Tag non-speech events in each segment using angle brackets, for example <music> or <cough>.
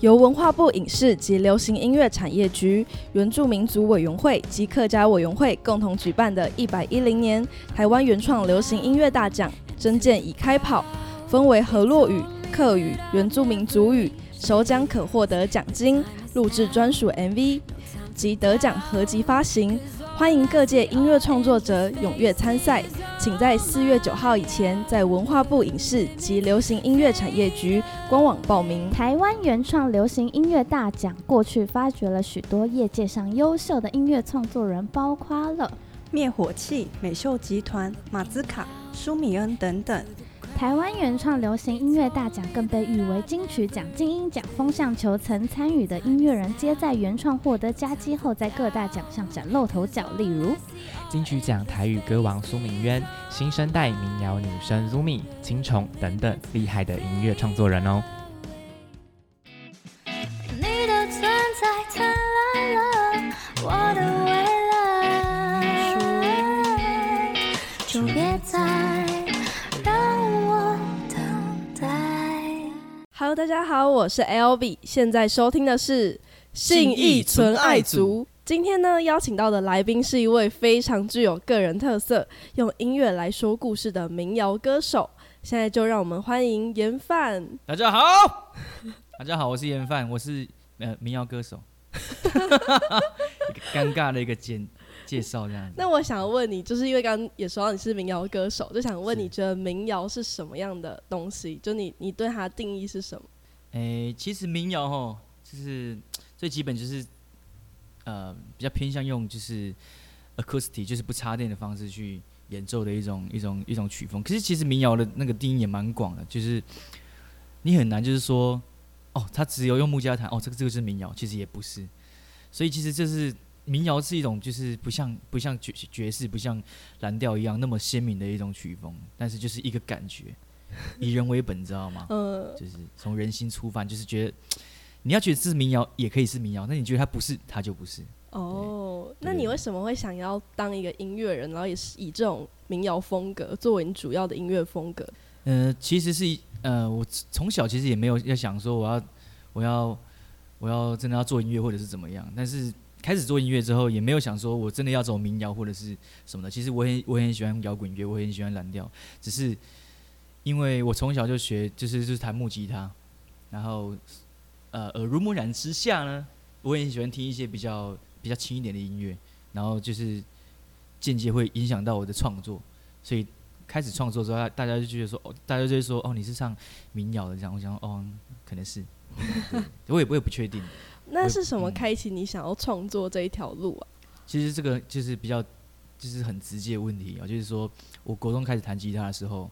由文化部影视及流行音乐产业局、原住民族委员会及客家委员会共同举办的一百一零年台湾原创流行音乐大奖征件已开跑，分为河洛语、客语、原住民族语，首奖可获得奖金、录制专属 MV 及得奖合集发行。欢迎各界音乐创作者踊跃参赛，请在四月九号以前在文化部影视及流行音乐产业局官网报名。台湾原创流行音乐大奖过去发掘了许多业界上优秀的音乐创作人，包括了灭火器、美秀集团、马兹卡、舒米恩等等。台湾原创流行音乐大奖更被誉为金曲奖、金音奖、风向球，曾参与的音乐人皆在原创获得佳绩后，在各大奖项崭露头角。例如金曲奖台语歌王苏明渊、新生代民谣女生 Zumi、青虫等等厉害的音乐创作人哦。你的存在灿烂了我的未来，就别再 Hello，大家好，我是 L B，现在收听的是信义纯爱族。今天呢，邀请到的来宾是一位非常具有个人特色，用音乐来说故事的民谣歌手。现在就让我们欢迎严范。大家好，<laughs> 大家好，我是严范，我是呃民谣歌手，<laughs> 尴尬的一个简介绍这样子。那我想问你，就是因为刚刚也说到你是民谣歌手，就想问你觉得民谣是什么样的东西？就你你对它的定义是什么？诶、其实民谣吼，就是最基本就是呃比较偏向用就是 acoustic，就是不插电的方式去演奏的一种一种一种曲风。可是其实民谣的那个定义也蛮广的，就是你很难就是说哦，它只有用木吉他弹，哦，这个这个是民谣，其实也不是。所以其实这是民谣是一种就是不像不像爵爵士，不像蓝调一样那么鲜明的一种曲风，但是就是一个感觉，以人为本，你知道吗？嗯，就是从人心出发，就是觉得你要觉得这是民谣，也可以是民谣；那你觉得它不是，它就不是。哦，那你为什么会想要当一个音乐人，然后也是以这种民谣风格作为你主要的音乐风格？呃，其实是呃，我从小其实也没有要想说我要我要我要真的要做音乐或者是怎么样，但是开始做音乐之后，也没有想说我真的要走民谣或者是什么的。其实我很我很喜欢摇滚乐，我很喜欢蓝调，只是因为我从小就学就是就是弹木吉他，然后呃耳濡目染之下呢，我也很喜欢听一些比较比较轻一点的音乐，然后就是间接会影响到我的创作，所以开始创作之后，大家就觉得说，哦，大家就会说，哦，你是唱民谣的这样，我想，哦，可能是，我也我也不确定。那是什么嗯。开启你想要创作这一条路啊？其实这个就是比较，就是很直接的问题啊，就是说我国中开始弹吉他的时候，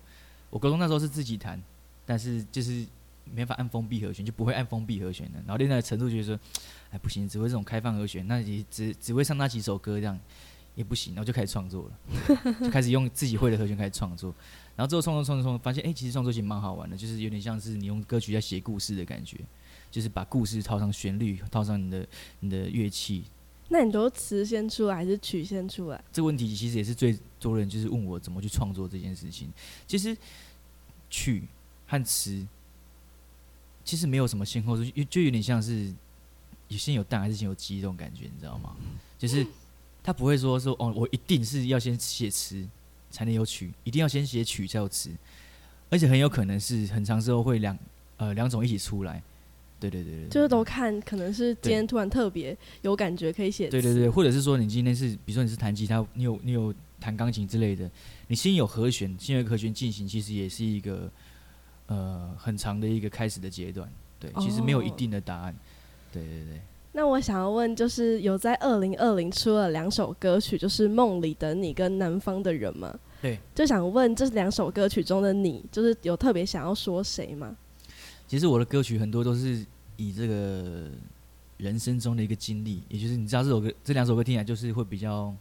我国中那时候是自己弹，但是就是没法按封闭和弦，就不会按封闭和弦的，然后练到的程度就是说，哎不行，只会这种开放和弦，那你只只会唱那几首歌这样也不行，然后就开始创作了，<laughs> 就开始用自己会的和弦开始创作，然后之后创作创作创作，发现哎、其实创作其实蛮好玩的，就是有点像是你用歌曲在写故事的感觉。就是把故事套上旋律，套上你的你的乐器，那你都词先出来还是曲先出来？这个问题其实也是最多人就是问我怎么去创作这件事情。其实曲和词其实没有什么先后顺序，就有点像是有先有蛋还是先有鸡这种感觉，你知道吗？就是他不会说说哦，我一定是要先写词才能有曲，一定要先写曲才有词，而且很有可能是很长时候会两呃两种一起出来。对对对就是都看，可能是今天突然特别有感觉，可以写。对对对，或者是说你今天是，比如说你是弹吉他，你有你有弹钢琴之类的，你先有和弦，先有和弦进行，其实也是一个呃很长的一个开始的阶段。对，其实没有一哦定的答案。对对对，那我想要问，就是有在二零二零出了两首歌曲，就是《梦里等你》跟《南方的人》吗？对，就想问这两首歌曲中的你，就是有特别想要说谁吗？其实我的歌曲很多都是以这个人生中的一个经历，也就是你知道这首歌这两首歌听起来就是会比较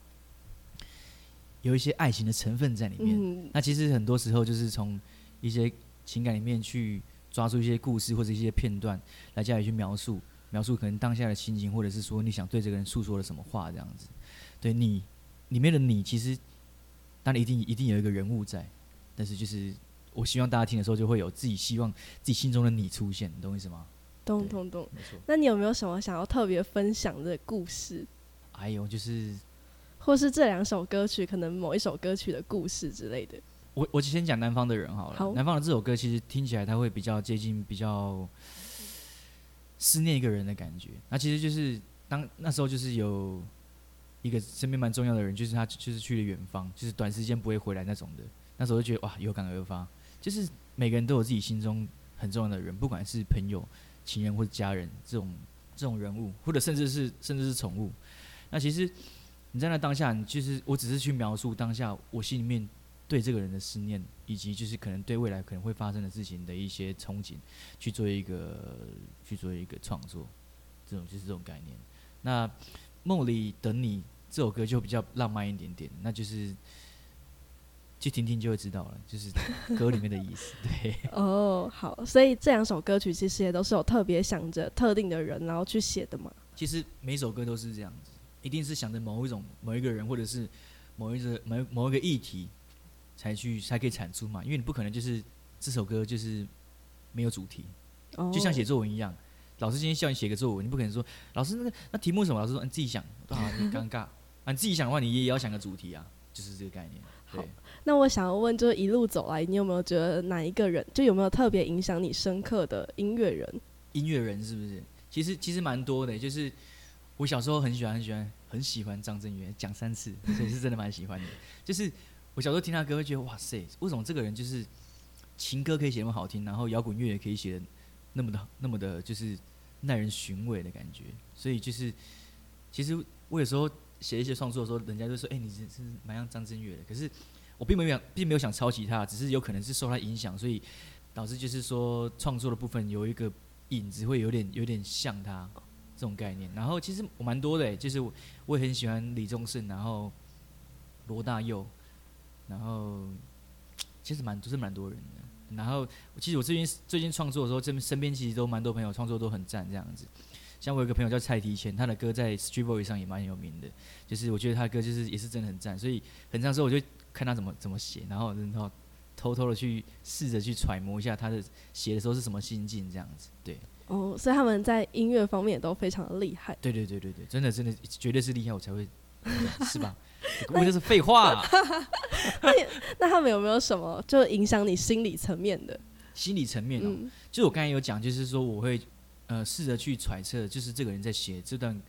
有一些爱情的成分在里面。嗯，那其实很多时候就是从一些情感里面去抓住一些故事或者一些片段来加以去描述，描述可能当下的心情，或者是说你想对这个人诉说了什么话这样子。对你里面的你，其实当然一定一定有一个人物在，但是就是我希望大家听的时候就会有自己希望自己心中的你出现，你懂我意思吗？懂懂懂。没错。那你有没有什么想要特别分享的故事，还有就是或是这两首歌曲可能某一首歌曲的故事之类的？我我先讲南方的人好了。好南方的这首歌其实听起来它会比较接近比较思念一个人的感觉。那其实就是当那时候就是有一个身边蛮重要的人，就是他就是去了远方，就是短时间不会回来那种的。那时候就觉得哇，有感而发，就是每个人都有自己心中很重要的人，不管是朋友、情人或者家人这种这种人物，或者甚至是甚至是宠物。那其实你在那当下，你其实我只是去描述当下我心里面对这个人的思念，以及就是可能对未来可能会发生的事情的一些憧憬，去做一个去做一个创作，这种就是这种概念。那梦里等你这首歌就比较浪漫一点点，那就是去听听就会知道了，就是歌里面的意思。<laughs> 对，<laughs> 哦，好，所以这两首歌曲其实也都是有特别想着特定的人，然后去写的嘛。其实每首歌都是这样子，一定是想着某一种某一个人，或者是某一个某某一个议题，才去才可以产出嘛。因为你不可能就是这首歌就是没有主题，哦就像写作文一样。老师今天叫你写个作文，你不可能说老师那个那题目什么？老师说你自己想啊，你尴尬 <laughs> 啊，你自己想的话，你也要想个主题啊，就是这个概念。对好，那我想要问，就是一路走来，你有没有觉得哪一个人，就有没有特别影响你深刻的音乐人？音乐人是不是？其实其实蛮多的，就是我小时候很喜欢很喜欢很喜欢张震岳，讲三次，<laughs> 所以是真的蛮喜欢的。就是我小时候听他歌，会觉得哇塞，为什么这个人就是情歌可以写那么好听，然后摇滚乐也可以写的那么的那么的，就是耐人寻味的感觉。所以就是其实我有时候写一些创作的时候，人家就说：“哎、你是是蛮像张震岳的。”可是我并没有想，并没有想抄袭他，只是有可能是受他影响，所以导致就是说创作的部分有一个影子会有点有点像他这种概念。然后其实我蛮多的、就是我我也很喜欢李宗盛，然后罗大佑，然后其实蛮都是蛮多人的。然后其实我最近最近创作的时候，这边身边其实都蛮多朋友创作都很赞这样子。像我有个朋友叫蔡提前，他的歌在 Street Voice 上也蛮有名的，就是我觉得他的歌就是也是真的很赞，所以很长时候我就看他怎么怎么写，然后然后偷偷的去试着去揣摩一下他的写的时候是什么心境这样子。对，哦，所以他们在音乐方面也都非常的厉害。对对对对对，真的真的绝对是厉害，我才会 <laughs> 是吧？<laughs> 我就是废话、<laughs> 那他们有没有什么就影响你心理层面的？心理层面哦、嗯，就是我刚才有讲，就是说我会呃试着去揣测，就是这个人在写这段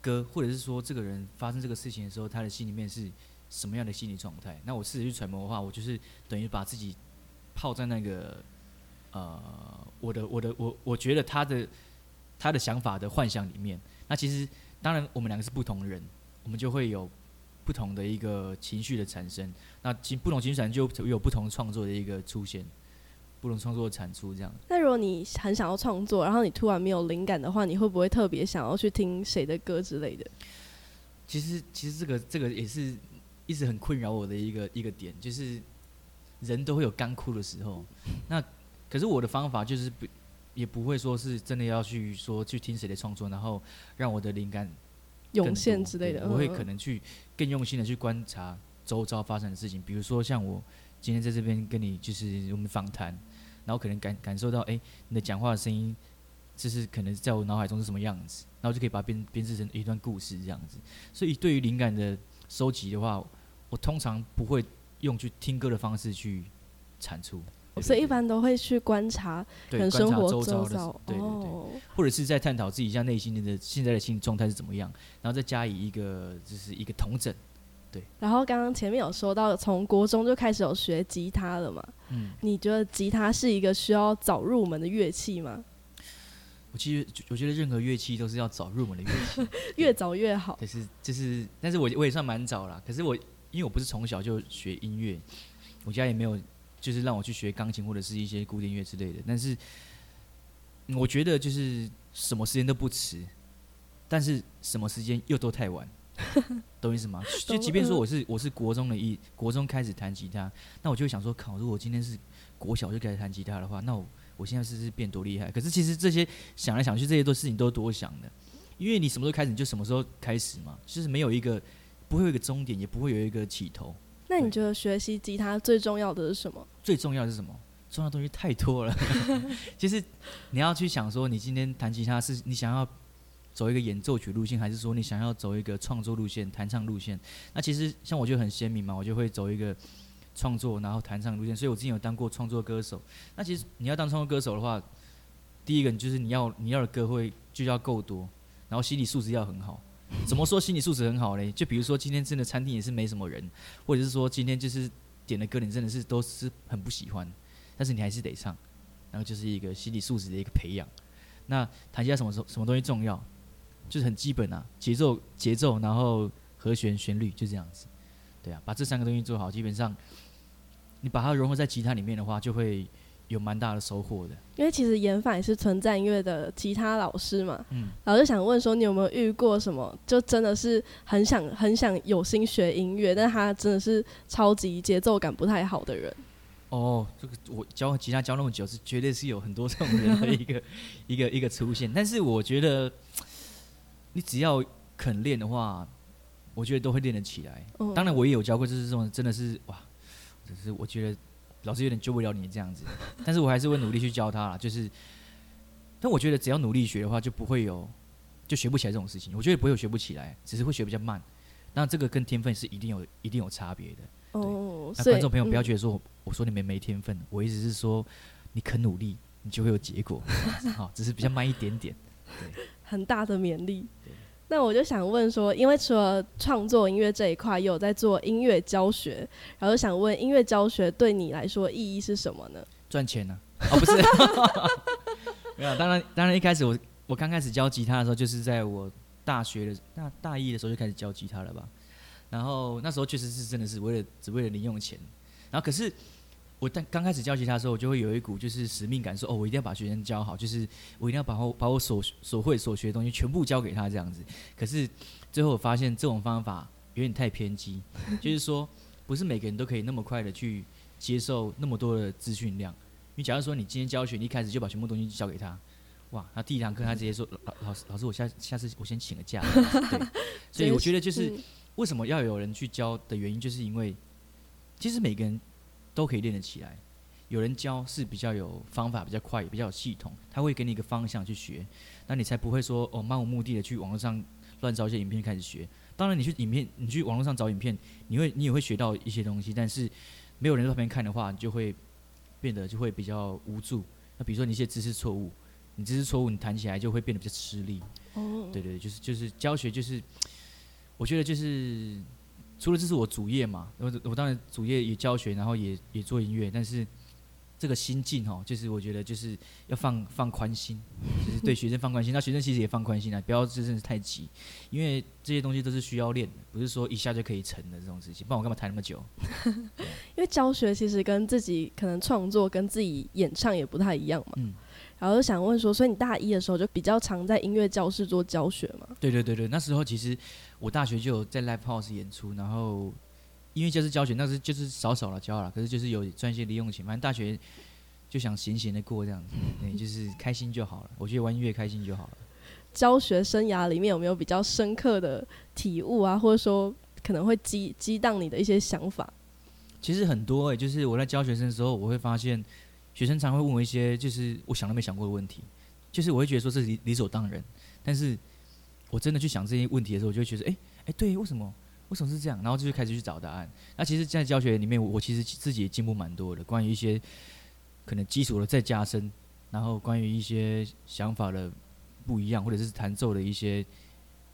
歌，或者是说这个人发生这个事情的时候，他的心里面是什么样的心理状态。那我试着去揣摩的话，我就是等于把自己泡在那个呃我的我的我我觉得他的他的想法的幻想里面。那其实当然我们两个是不同的人，我们就会有不同的一个情绪的产生。那情不同情绪产生就有不同创作的一个出现。不同创作的产出这样。那如果你很想要创作，然后你突然没有灵感的话，你会不会特别想要去听谁的歌之类的？其实其实这个这个也是一直很困扰我的一个一个点，就是人都会有干枯的时候。那可是我的方法就是不也不会说是真的要去说去听谁的创作，然后让我的灵感更涌现之类的，我会嗯可能去更用心的去观察周遭发生的事情，比如说像我今天在这边跟你就是我们访谈，然后可能感感受到，哎、你的讲话的声音，就是可能在我脑海中是什么样子，然后就可以把它编编制成一段故事这样子。所以对于灵感的收集的话，我通常不会用去听歌的方式去产出，对所以一般都会去观察对生活周遭对对对，哦，或者是在探讨自己一下内心的现在的心理状态是怎么样，然后再加以一个就是一个同整。对然后刚刚前面有说到，从国中就开始有学吉他了嘛？嗯，你觉得吉他是一个需要早入门的乐器吗？我其实我觉得任何乐器都是要早入门的乐器，<laughs> 越早越好。但是就是，但是我我也算蛮早啦。可是我因为我不是从小就学音乐，我家也没有就是让我去学钢琴或者是一些古典乐之类的。但是嗯我觉得就是什么时间都不迟，但是什么时间又都太晚，<laughs> 懂我意思吗？就即便说嗯我是我是国中的一国中开始弹吉他，那我就会想说，靠，如果今天是国小就开始弹吉他的话，那我我现在是不是变多厉害？可是其实这些想来想去，这些都事情都多想的，因为你什么时候开始，你就什么时候开始嘛，就是没有一个不会有一个终点，也不会有一个起头。那你觉得学习吉他最重要的是什么？最重要的是什么？重要的东西太多了。<laughs> 其实你要去想说，你今天弹吉他是你想要走一个演奏曲路线，还是说你想要走一个创作路线、弹唱路线？那其实像我就很鲜明嘛，我就会走一个创作，然后弹唱路线。所以我之前有当过创作歌手。那其实你要当创作歌手的话，第一个就是你要你要的歌会就要够多，然后心理素质要很好。怎么说心理素质很好嘞？就比如说今天真的餐厅也是没什么人，或者是说今天就是点的歌你真的是都是很不喜欢，但是你还是得唱，然后就是一个心理素质的一个培养。那弹吉他什么什什么东西重要？就是很基本啊，节奏节奏，然后和弦旋律就这样子。对啊，把这三个东西做好，基本上你把它融合在吉他里面的话，就会有蛮大的收获的。因为其实研法也是存在音乐的吉他老师嘛，嗯，然后就想问说，你有没有遇过什么，就真的是很想很想有心学音乐，但他真的是超级节奏感不太好的人？哦，这个我教吉他教那么久，是绝对是有很多这种人的一个 <laughs> 一个一个出现。但是我觉得，你只要肯练的话，我觉得都会练得起来。哦当然，我也有教过，就是这种真的是哇，只是我觉得老师有点救不了你这样子，<laughs> 但是我还是会努力去教他啦。就是，但我觉得只要努力学的话，就不会有就学不起来这种事情。我觉得不会有学不起来，只是会学比较慢。那这个跟天分是一定有一定有差别的。哦，那观众朋友不要嗯觉得说我我说你们没天分，我意思是说你肯努力，你就会有结果，<laughs> 好，只是比较慢一点点。对很大的勉励对。那我就想问说，因为除了创作音乐这一块，也有在做音乐教学，然后想问音乐教学对你来说意义是什么呢？赚钱呢、哦，不是，<laughs> 没有，当然，当然，一开始我我刚开始教吉他的时候，就是在我大学的大大一的时候就开始教吉他了吧。然后那时候确实是真的是为了只为了零用钱，然后可是我但刚开始教吉他的时候，我就会有一股就是使命感说哦，我一定要把学生教好，就是我一定要把我把我所所会所学的东西全部教给他这样子。可是最后我发现这种方法有点太偏激，就是说不是每个人都可以那么快的去接受那么多的资讯量。因为假如说你今天教学，你一开始就把全部东西交给他，哇，他第一堂课他直接说老老师老师，我下下次我先请个假。对，<laughs> 所以我觉得就是嗯为什么要有人去教的原因，就是因为其实每个人都可以练得起来。有人教是比较有方法、比较快、也比较有系统，他会给你一个方向去学，那你才不会说哦漫无目的的去网络上乱找一些影片开始学。当然，你去影片，你去网络上找影片，你会你也会学到一些东西，但是没有人在旁边看的话，你就会变得就会比较无助。那比如说你一些知识错误，你知识错误，你弹起来就会变得比较吃力。哦，对对，就是就是教学，就是我觉得就是除了这是我主业嘛，我我当然主业也教学，然后也也做音乐，但是这个心境哦，就是我觉得就是要放放宽心，就是对学生放宽心，那学生其实也放宽心啊，不要真的是太急，因为这些东西都是需要练的，不是说一下就可以成的这种事情，不然我干嘛谈那么久？<laughs> 因为教学其实跟自己可能创作跟自己演唱也不太一样嘛。嗯然后就想问说，所以你大一的时候就比较常在音乐教室做教学嘛？对对对对，那时候其实我大学就有在 live house 演出，然后因为就是教学，那是就是少少了教了，可是就是有赚一些零用钱，反正大学就想闲闲的过这样子，<laughs> 对，就是开心就好了。我觉得玩音乐开心就好了。教学生涯里面有没有比较深刻的体悟啊，或者说可能会激激荡你的一些想法？其实很多诶、就是我在教学生的时候，我会发现学生常会问我一些就是我想都没想过的问题，就是我会觉得说这是理理所当然，但是我真的去想这些问题的时候，我就会觉得诶诶，对，为什么为什么是这样？然后就开始去找答案。那其实，在教学里面，我我其实自己也进步蛮多的，关于一些可能基础的再加深，然后关于一些想法的不一样，或者是弹奏的一些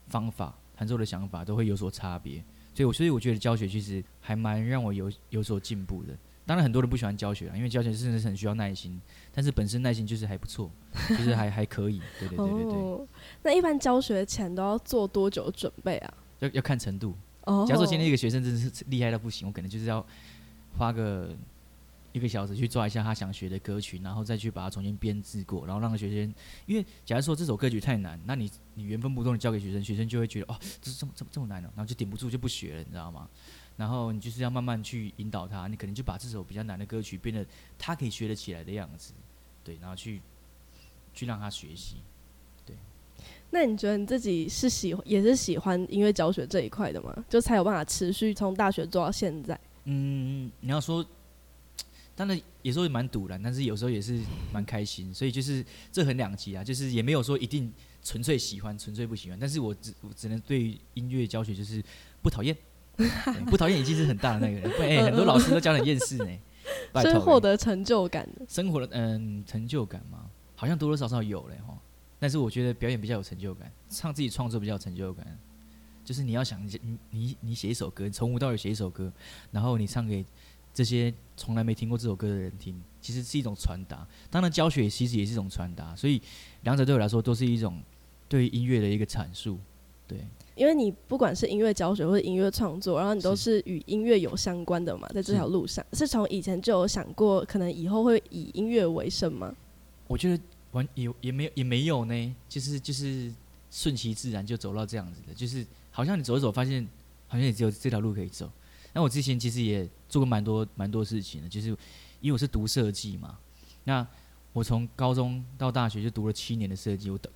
方法、弹奏的想法都会有所差别。所以我，所以我觉得教学其实还蛮让我有有所进步的。当然，很多人不喜欢教学啊，因为教学真的是很需要耐心。但是本身耐心就是还不错，<laughs> 就是还还可以。对对对对对，哦，那一般教学前都要做多久准备啊？要要看程度。哦，假如说今天一个学生真的是厉害到不行，我可能就是要花个一个小时去抓一下他想学的歌曲，然后再去把它重新编制过，然后让学生，因为假如说这首歌曲太难，那你你原封不动的交给学生，学生就会觉得哦，这是这么这么这么难哦，然后就顶不住就不学了，你知道吗？然后你就是要慢慢去引导他，你可能就把这首比较难的歌曲变得他可以学得起来的样子，对，然后去去让他学习。对那你觉得你自己是喜也是喜欢音乐教学这一块的吗？就才有办法持续从大学做到现在？嗯，你要说当然有时候也蛮堵然，但是有时候也是蛮开心，所以就是这很两极啊，就是也没有说一定纯粹喜欢，纯粹不喜欢，但是我只我只能对音乐教学就是不讨厌，对 <laughs> 不讨厌已经是很大的那个人，<laughs> 哎很多老师都教得很厌世呢，<laughs> 拜是获得成就感的。生活的嗯成就感嘛，好像多多少少有嘞哈。但是我觉得表演比较有成就感，唱自己创作比较有成就感。就是你要想你你你你写一首歌，从无到有写一首歌，然后你唱给这些从来没听过这首歌的人听，其实是一种传达。当然教学其实也是一种传达，所以两者对我来说都是一种对音乐的一个阐述。对，因为你不管是音乐教学或者音乐创作，然后你都是是与音乐有相关的嘛，在这条路上，是从以前就有想过，可能以后会以音乐为生吗？我觉得完也也没有也没有呢，就是就是顺其自然就走到这样子的，就是好像你走一走，发现好像也只有这条路可以走。那我之前其实也做过蛮多蛮多事情的，就是因为我是读设计嘛，那我从高中到大学就读了七年的设计，我的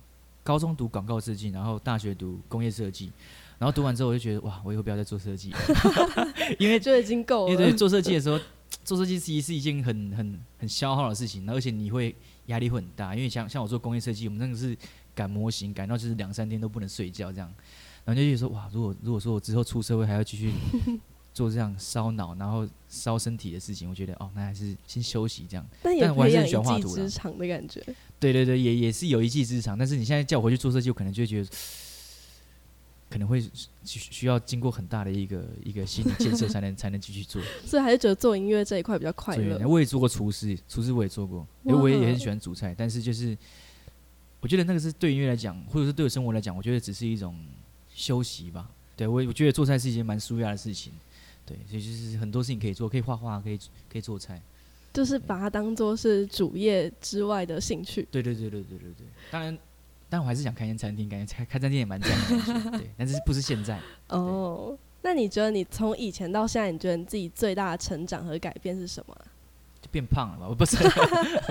高中读广告设计，然后大学读工业设计，然后读完之后我就觉得哇，我以后不要再做设计了，<laughs> 因为就已经够了。因为对做设计的时候，做设计其实是一件很很很消耗的事情，而且你会压力会很大，因为像像我做工业设计，我们那个是赶模型，赶到就是两三天都不能睡觉这样，然后就觉得说哇，如果如果说我之后出社会还要继续做这样烧脑然后烧身体的事情，我觉得哦，那还是先休息这样。但我还是很培养一技喜欢画图啦之长的感觉。对对对，也也是有一技之长，但是你现在叫我回去做设计，我可能就会觉得。<sighs> 可能会需需要经过很大的一个一个心理建设才能才能继续做。<laughs> 所以还是觉得做音乐这一块比较快对，乐。我也做过厨师，厨师我也做过，因为我也也很喜欢煮菜，但是就是我觉得那个是对音乐来讲，或者是对我生活来讲，我觉得只是一种休息吧。对我我觉得做菜是一件蛮舒压的事情，对，所以就是很多事情可以做，可以画画，可以可以做菜。就是把它当做是主业之外的兴趣。对对对对对对对，当然。但我还是想开间餐厅，感觉开开餐厅也蛮赞的对。但是不是现在？<laughs> 哦，那你觉得你从以前到现在，你觉得你自己最大的成长和改变是什么啊？就变胖了吧？我不是，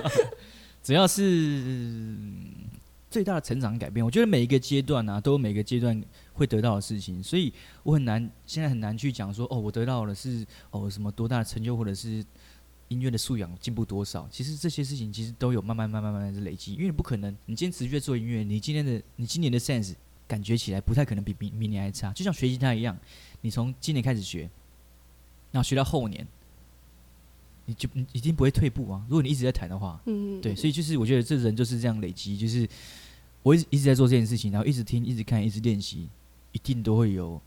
<laughs> 主要是嗯最大的成长改变。我觉得每一个阶段啊，都有每个阶段会得到的事情，所以我很难现在很难去讲说，哦，我得到的是哦什么多大的成就，或者是音乐的素养进步多少。其实这些事情其实都有慢慢慢慢慢慢的累积，因为你不可能，你今天持续做音乐，你今天的你今年的 sense 感觉起来不太可能比明明年还差，就像学吉他一样，你从今年开始学，然后学到后年。你就你一定不会退步啊！如果你一直在弹的话，嗯，对，所以就是我觉得这人就是这样累积，就是我一直一直在做这件事情，然后一直听、一直看、一直练习，一定都会有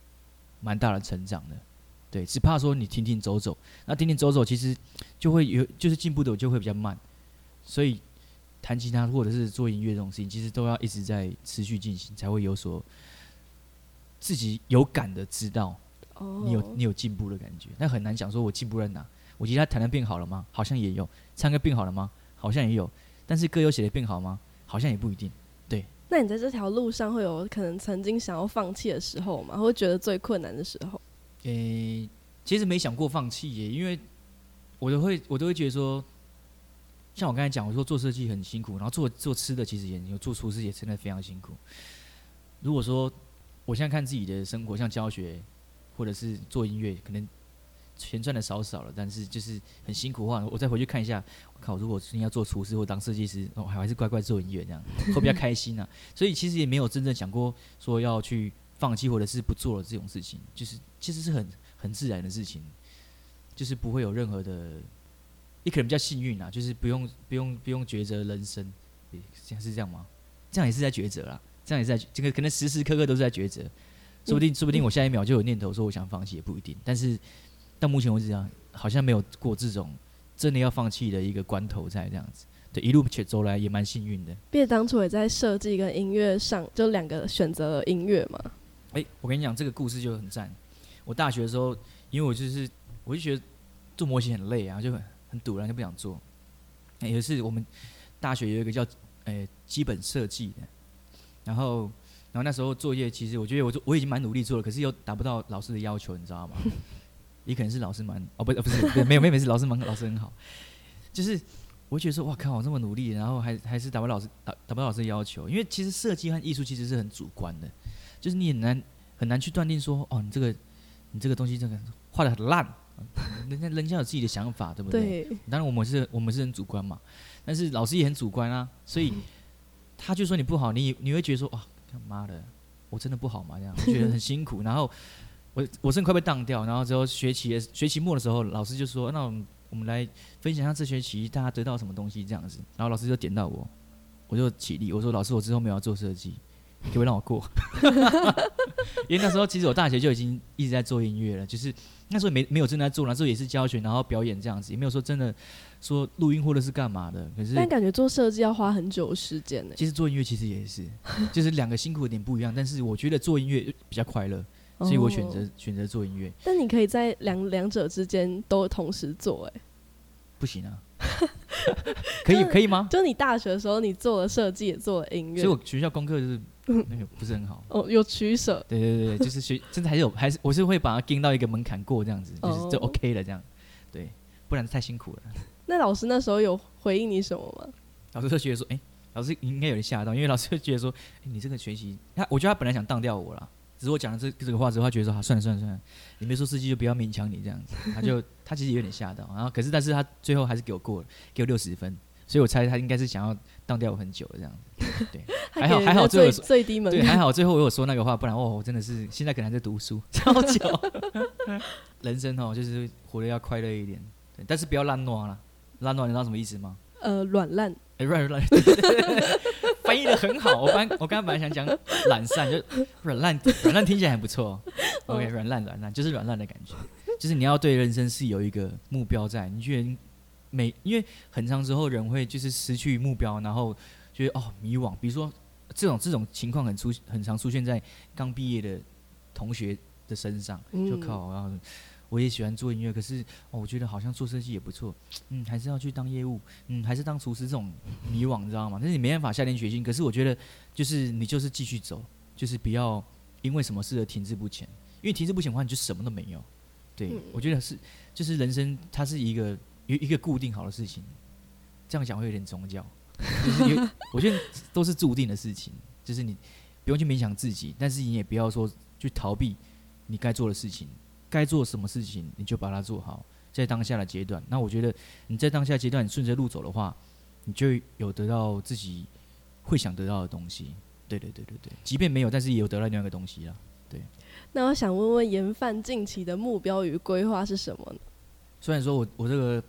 蛮大的成长的。对，只怕说你停停走走，那停停走走，其实就会有就是进步的就会比较慢。所以弹吉他或者是做音乐这种事情，其实都要一直在持续进行，才会有所自己有感的知道哦，你有你有进步的感觉。那很难讲说我进步在哪。我吉他弹的变好了吗？好像也有。唱歌变好了吗？好像也有。但是歌有写的变好吗？好像也不一定。对那你在这条路上会有可能曾经想要放弃的时候吗？会觉得最困难的时候？诶、其实没想过放弃耶，因为我都会我都会觉得说，像我刚才讲，我说做设计很辛苦，然后做做吃的其实也有做厨师也真的非常辛苦。如果说我现在看自己的生活，像教学或者是做音乐，可能钱赚的少少了，但是就是很辛苦的话，我再回去看一下，我靠，如果今天要做厨师或当设计师，哦，还还是乖乖做音乐这样，会比较开心啊。<laughs> 所以其实也没有真正想过说要去放弃或者是不做了这种事情，就是其实是很很自然的事情，就是不会有任何的，你可能比较幸运啊，就是不用不用不用抉择人生，诶这样是这样吗？这样也是在抉择啦，这样也是在这个可能时时刻刻都是在抉择，说不定说不定我下一秒就有念头说我想放弃也不一定，但是到目前为止啊，好像没有过这种真的要放弃的一个关头在这样子，对，一路且走来也蛮幸运的。毕业当初也在设计跟音乐上，就两个选择了音乐嘛。哎、我跟你讲，这个故事就很赞。我大学的时候，因为我就是，我就觉得做模型很累啊，就很很堵然后，就不想做。哎有一次我们大学有一个叫呃基本设计的，然后然后那时候作业，其实我觉得我做我已经蛮努力做了，可是又达不到老师的要求，你知道吗？也可能是老师蛮哦不不是不是没有没有没事，老师蛮老师很好，就是我觉得说哇靠，我这么努力，然后还还是达不到老师达达不到老师的要求，因为其实设计和艺术其实是很主观的，就是你很难很难去断定说哦你这个你这个东西这个画的很烂，人家人家有自己的想法，对不对？对，当然我们是我们是很主观嘛，但是老师也很主观啊，所以他就说你不好，你你会觉得说哇，他妈的，我真的不好嘛？这样我觉得很辛苦，然后我我真的快被当掉，然后之后学期学期末的时候，老师就说那我们我们来分享一下这学期大家得到什么东西这样子，然后老师就点到我，我就起立，我说老师我之后没有要做设计，可不可以让我过？因为那时候其实我大学就已经一直在做音乐了，就是那时候没没有真的在做，那时候也是教学，然后表演这样子，也没有说真的说录音或者是干嘛的。可是但感觉做设计要花很久时间呢。其实做音乐其实也是，就是两个辛苦点不一样，但是我觉得做音乐比较快乐，所以我选择哦。选择做音乐。但你可以在两两者之间都同时做，哎，<laughs> 不行啊，<laughs> 可以可以吗？就你大学的时候，你做了设计，也做了音乐所以，我学校功课就是 <laughs> 那个不是很好。哦，有取舍。对对对对，就是学真的还是有，还是我是会把它盯到一个门槛过这样子，就是就哦 OK 了这样。对，不然太辛苦了。那老师那时候有回应你什么吗？老师就觉得说，哎、老师应该有点吓到，因为老师就觉得说，哎、你这个学习，他我觉得他本来想当掉我啦，只是我讲了这这个话之后，他觉得说，啊、算了算了算了，你没说司机就不要勉强你这样子，他就他其实有点吓到，然后可是但是他最后还是给我过了，给我六十分，所以我猜他应该是想要当掉我很久了这样子，对还好还好最后 <laughs> 最低门对，还。好最后我有说那个话，不然哦，我真的是现在可能还在读书，超久，人生哦就是活得要快乐一点，对，但是不要烂惰啦，烂惰你知道什么意思吗？呃，软烂。哎、软软，<laughs> 翻译的很好。我刚我刚刚本来想讲懒散，就软烂，软烂听起来还不错。OK，软烂软烂就是软烂的感觉，就是你要对人生是有一个目标在。你觉得每因为很长时候人会就是失去目标，然后觉得哦迷惘。比如说这种这种情况很出很常出现在刚毕业的同学的身上，就嗯靠然后。我也喜欢做音乐，可是哦，我觉得好像做设计也不错，嗯，还是要去当业务，嗯，还是当厨师这种迷惘，你知道吗？但是你没办法下定决心。可是我觉得，就是你就是继续走，就是不要因为什么事而停滞不前。因为停滞不前的话，你就什么都没有。对，嗯我觉得是，就是人生它是一个一一个固定好的事情。这样讲会有点宗教，就是有 <laughs> 我觉得都是注定的事情，就是你不用去勉强自己，但是你也不要说去逃避你该做的事情。该做什么事情，你就把它做好，在当下的阶段。那我觉得你在当下阶段，你顺着路走的话，你就有得到自己会想得到的东西。对对对对对，即便没有，但是也有得到另外一个东西啊。对。那我想问问研范近期的目标与规划是什么呢？虽然说我我这个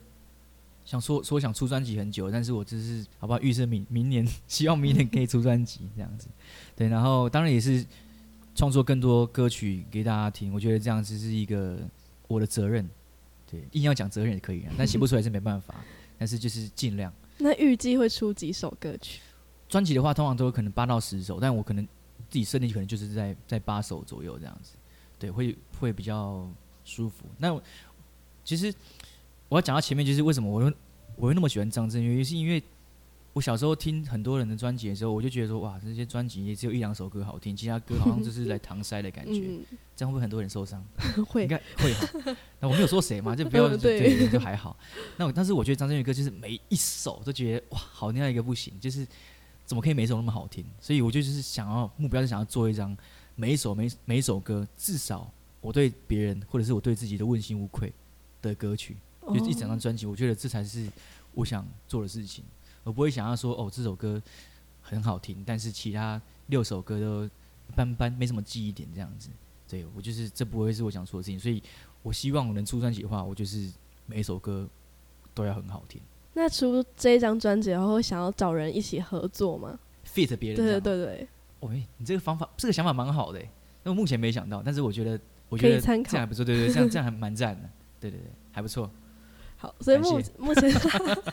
想说说想出专辑很久，但是我只是好不好预设明明年，<laughs> 希望明年可以出专辑这样子。对，然后当然也是创作更多歌曲给大家听，我觉得这样子是一个我的责任。对，硬要讲责任也可以啊，<laughs> 但写不出来是没办法，但是就是尽量。那预计会出几首歌曲？专辑的话，通常都有可能八到十首，但我可能自己设定可能就是在在八首左右这样子，对，会会比较舒服。那其实我要讲到前面，就是为什么我会我会那么喜欢张震岳，是因为我小时候听很多人的专辑的时候，我就觉得说，哇，这些专辑也只有一两首歌好听，其他歌好像就是来搪塞的感觉，嗯，这样会不会很多人受伤？<laughs> 会应该会哈。那我没有说谁嘛，就不要 <laughs> 对对，就还好。那我但是我觉得张震岳歌就是每一首都觉得哇，好听到一个不行，就是怎么可以每一首那么好听？所以我就就是想要目标是想要做一张每一首每每一首歌至少我对别人或者是我对自己的问心无愧的歌曲，就是一整张专辑，我觉得这才是我想做的事情。我不会想要说哦这首歌很好听，但是其他六首歌都一般般，没什么记忆点这样子。对我就是这不会是我想说的事情，所以我希望我能出专辑的话，我就是每一首歌都要很好听那出这一张专辑然后想要找人一起合作吗？，fit 别人这对。对对对，哦，欸你这个方法，这个想法蛮好的欸，那我目前没想到，但是我觉得，我觉得这样还不错，对对，对这样这样还蛮赞的，对对对，还不错。好，所以目目前，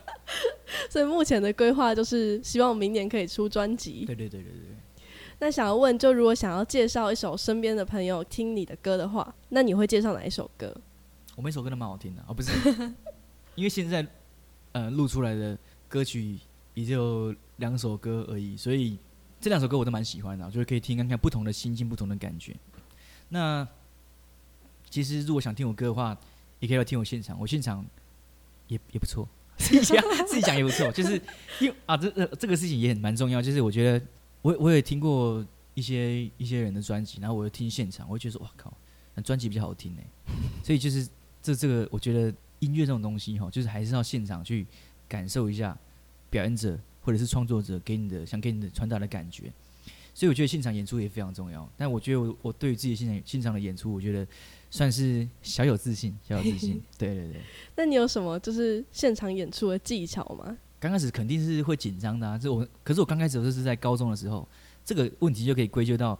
<laughs> <laughs> 所以目前的规划就是希望明年可以出专辑。对对对对对，那想要问，就如果想要介绍一首身边的朋友听你的歌的话，那你会介绍哪一首歌？我每首歌都蛮好听的，哦不是，<laughs> 因为现在呃录出来的歌曲也就两首歌而已，所以这两首歌我都蛮喜欢的，就是可以听看看不同的心境、不同的感觉。那其实如果想听我歌的话，也可以来听我现场，我现场也也不错，<laughs> 自己讲自己讲也不错，就是因为啊这这这个事情也很蛮重要，就是我觉得我我也听过一些一些人的专辑，然后我又听现场，我会觉得哇靠，那专辑比较好听呢，所以就是这这个我觉得音乐这种东西哈，就是还是要现场去感受一下表演者或者是创作者给你的想给你的传达的感觉。所以我觉得现场演出也非常重要。但我觉得我我对于自己现场现场的演出，我觉得算是小有自信，<laughs> 小有自信。对对对，那你有什么就是现场演出的技巧吗？刚开始肯定是会紧张的啊。这我可是我刚开始就是在高中的时候，这个问题就可以归咎到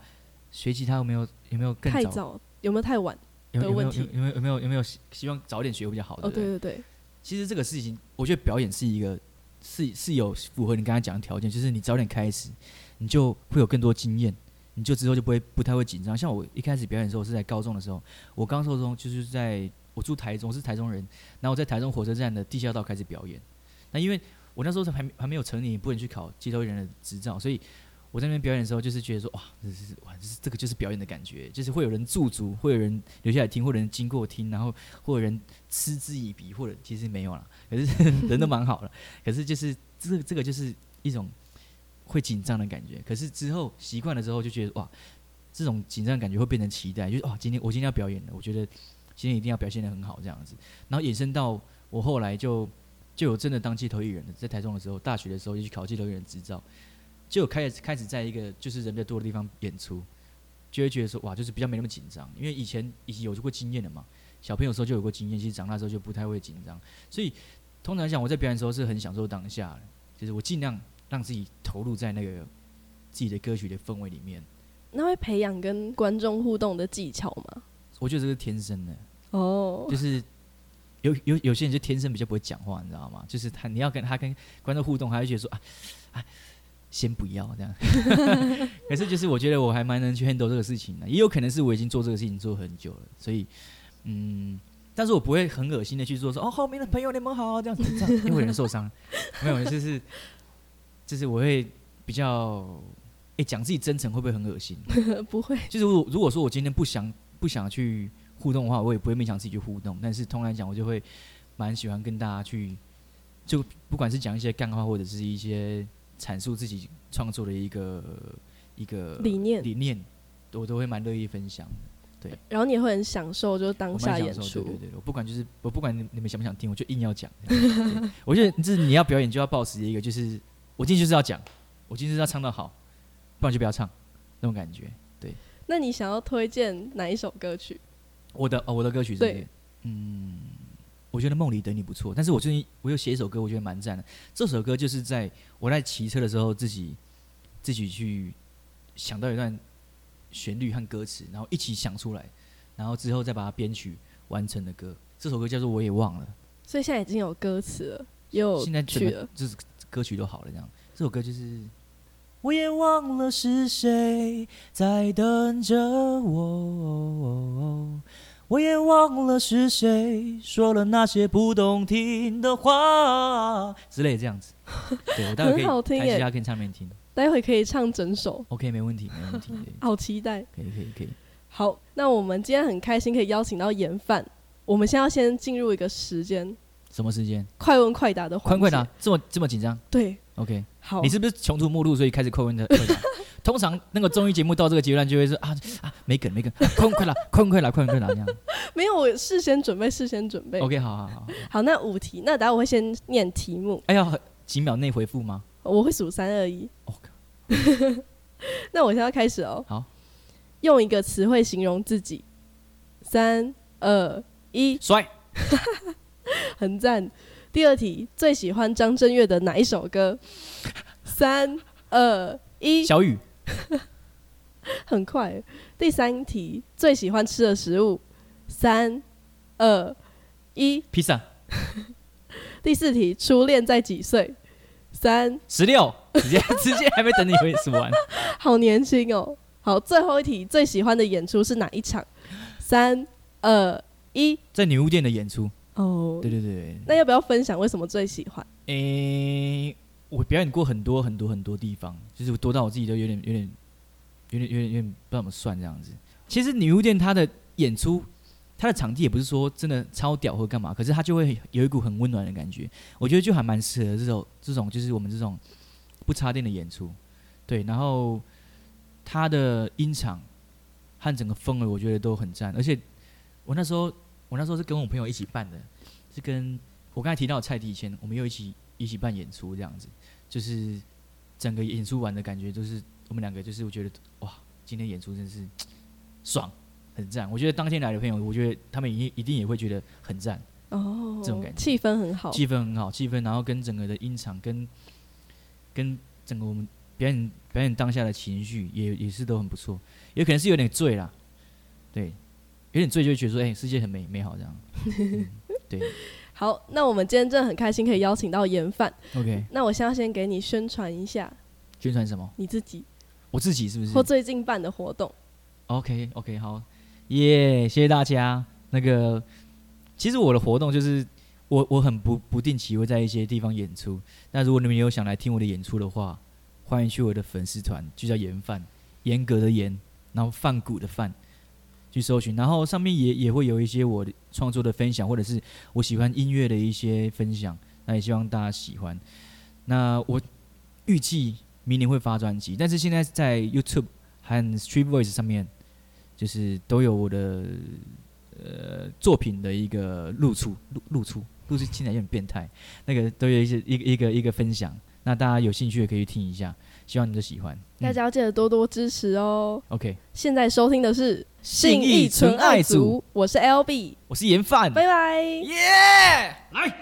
学吉他有没有有没有更早太早有没有太晚？有有没有的问题有有没有有没有有没有希希望早点学会比较好？哦，对对对对对，其实这个事情，我觉得表演是一个是是有符合你刚才讲的条件，就是你早点开始，你就会有更多经验，你就之后就不会不太会紧张。像我一开始表演的时候是在高中的时候，我刚高中就是在我住台中，是台中人，然后我在台中火车站的地下道开始表演。那因为我那时候还还没有成年，不能去考街头人的执照，所以我在那边表演的时候，就是觉得说哇，这是哇，这是这个就是表演的感觉，就是会有人驻足，会有人留下来听，或者人经过听，然后或者人嗤之以鼻，或者其实没有啦，可是 <laughs> 人都蛮好了，可是就是这这个就是一种会紧张的感觉，可是之后习惯了之后，就觉得哇，这种紧张的感觉会变成期待，就是哇，今天我今天要表演了，我觉得今天一定要表现得很好这样子，然后衍生到我后来就就有真的当街头艺人的，在台中的时候，大学的时候就去考街头艺人执照，就有开始开始在一个就是人比较多的地方演出，就会觉得说哇，就是比较没那么紧张，因为以前已经有过经验了嘛，小朋友时候就有过经验，其实长大之后就不太会紧张，所以通常来讲，我在表演的时候是很享受当下的，就是我尽量让自己投入在那个自己的歌曲的氛围里面，那会培养跟观众互动的技巧吗？我觉得这是天生的，哦就，是有有有些人就天生比较不会讲话，你知道吗？就是他你要跟他跟观众互动，他会觉得说啊啊，先不要这样。<laughs> 可是就是我觉得我还蛮能去 handle 这个事情的，也有可能是我已经做这个事情做很久了，所以嗯，但是我不会很恶心的去做说哦后面的朋友你们好这样子，这样因为有人受伤，没有，就是就是我会比较。哎，讲自己真诚会不会很恶心？<laughs> 不会，就是如果如果说我今天不想不想去互动的话，我也不会勉强自己去互动。但是通常来讲，我就会蛮喜欢跟大家去，就不管是讲一些干话，或者是一些阐述自己创作的一个一个理念理念，我都会蛮乐意分享对。然后你也会很享受，就是当下演出，对对。对，我不管就是我不管你你们想不想听，我就硬要讲。<laughs> 我觉得就是你要表演就要保持一个，就是我今天就是要讲，我今天就是要唱到好，不然就不要唱那种感觉。对那你想要推荐哪一首歌曲？我的哦，我的歌曲对嗯，我觉得《梦里等你》不错，但是我最近我又写一首歌，我觉得蛮赞的。这首歌就是在我在骑车的时候自己自己去想到一段旋律和歌词，然后一起想出来，然后之后再把它编曲完成的歌。这首歌叫做《我也忘了所以现在已经有歌词了，也》，有现在整曲了。就是歌曲都好了，这样。这首歌就是。我也忘了是谁在等着我，我也忘了是谁说了那些不动听的话之类这样子。对我待会可以很好听耶弹吉他跟唱片听。待会可以唱整首，OK，没问题，没问题，好期待。可以可以可以。好，那我们今天很开心可以邀请到严范。我们现在要先进入一个时间什么时间？快问快答的环节。快快答，这么这么紧张对，？OK，好你，是不是穷途末路，所以开始快问的快答？<laughs> 通常那个综艺节目到这个阶段就会说啊啊没梗没梗，快问快答，快问快答，快问快答这样。没有，我事先准备，事先准备。OK，好好好。好，那五题，那等下我会先念题目，哎呀，几秒内回复吗？我会数三二一。OK，<laughs> 那我现在要开始哦。好，用一个词汇形容自己。三二一，帅，很赞。第二题，最喜欢张震岳的哪一首歌？三二一，小雨，<laughs> 很快。第三题，最喜欢吃的食物。三二一，披萨，<laughs> 第四题，初恋在几岁？三，十六，直接 <laughs> 直接还没等你回数完。好年轻哦。好，最后一题，最喜欢的演出是哪一场？三二一，在女巫店的演出，哦对，对对对。那要不要分享为什么最喜欢？诶、我表演过很多很多很多地方，就是多到我自己都有点有点有点有点有点不知道怎么算这样子。其实女巫店它的演出，它的场地也不是说真的超屌或干嘛，可是它就会有一股很温暖的感觉。我觉得就还蛮适合这种这种就是我们这种不插电的演出，对。然后它的音场和整个氛围，我觉得都很赞。而且我那时候我那时候是跟我朋友一起办的，是跟我刚才提到的蔡迪谦，我们又一起一起办演出这样子，就是整个演出完的感觉，就是我们两个就是我觉得哇，今天演出真是 <tsk> 爽，很赞。我觉得当天来的朋友，我觉得他们一一定也会觉得很赞，哦，这种感觉气氛很好。气氛很好，气氛，然后跟整个的音场跟跟整个我们表演表演当下的情绪也也是都很不错，也可能是有点醉啦，对，有点醉就会觉得说，哎、世界很美美好这样，<laughs> 嗯对好，那我们今天真的很开心可以邀请到严范。，OK，那我现在先给你宣传一下宣传什么？你自己我自己是不是或最近办的活动。？OK OK，好，耶、谢谢大家。那个，其实我的活动就是我我很不不定期会在一些地方演出。那如果你们有想来听我的演出的话，欢迎去我的粉丝团，就叫严范，严格的严，然后范谷的范，去搜寻。然后上面也也会有一些我的创作的分享，或者是我喜欢音乐的一些分享。那也希望大家喜欢。那我预计明年会发专辑，但是现在在 YouTube 和 Street Voice 上面，就是都有我的呃作品的一个露出，露露出，露出听起来有点变态，那个都有一些一个一个一个分享。那大家有兴趣也可以去听一下，希望你们喜欢。嗯大家要记得多多支持哦。OK，现在收听的是信义纯爱组，我是 LB，我是严范，拜拜。耶来。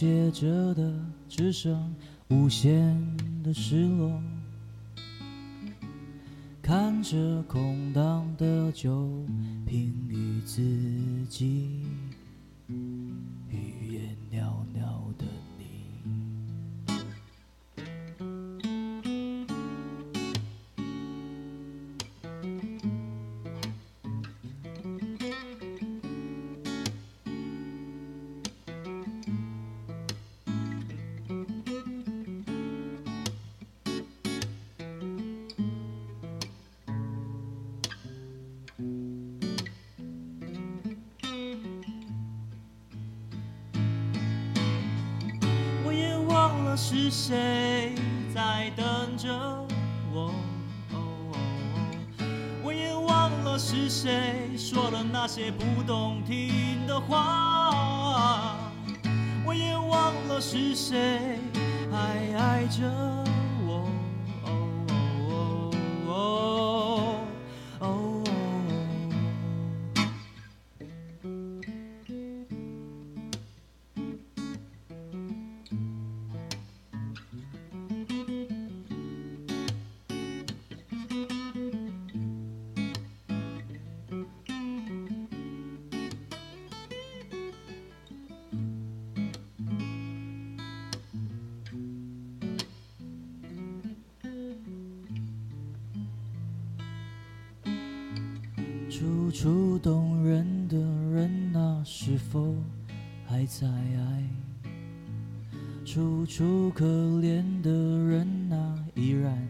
写着的只剩无限的失落。看着空荡的酒瓶与自己，也不懂楚楚动人的人啊，是否还在爱？楚楚可怜的人啊，依然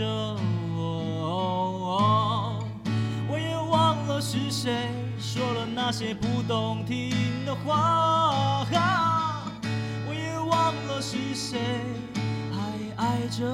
着我。我也忘了是谁说了那些不动听的话，我也忘了是谁还爱着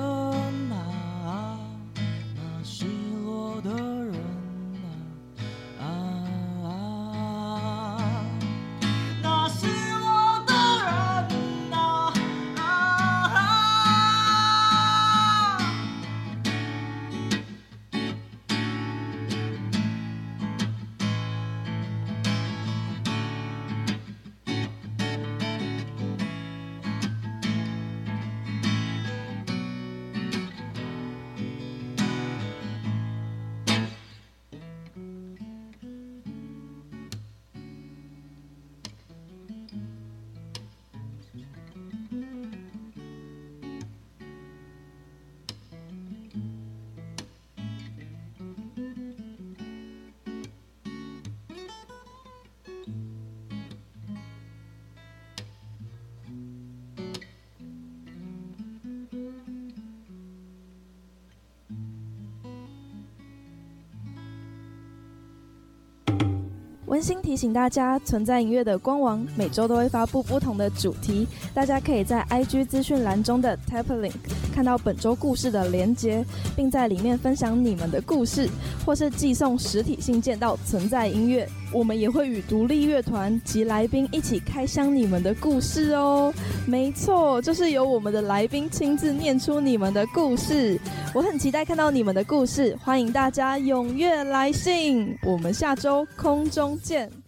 温馨提醒大家，存在音乐的官网每周都会发布不同的主题，大家可以在 IG 资讯栏中的 Tap Link 看到本周故事的连接，并在里面分享你们的故事，或是寄送实体信件到存在音乐。我们也会与独立乐团及来宾一起开箱你们的故事哦。没错，就是由我们的来宾亲自念出你们的故事。我很期待看到你们的故事，欢迎大家踊跃来信。我们下周空中见。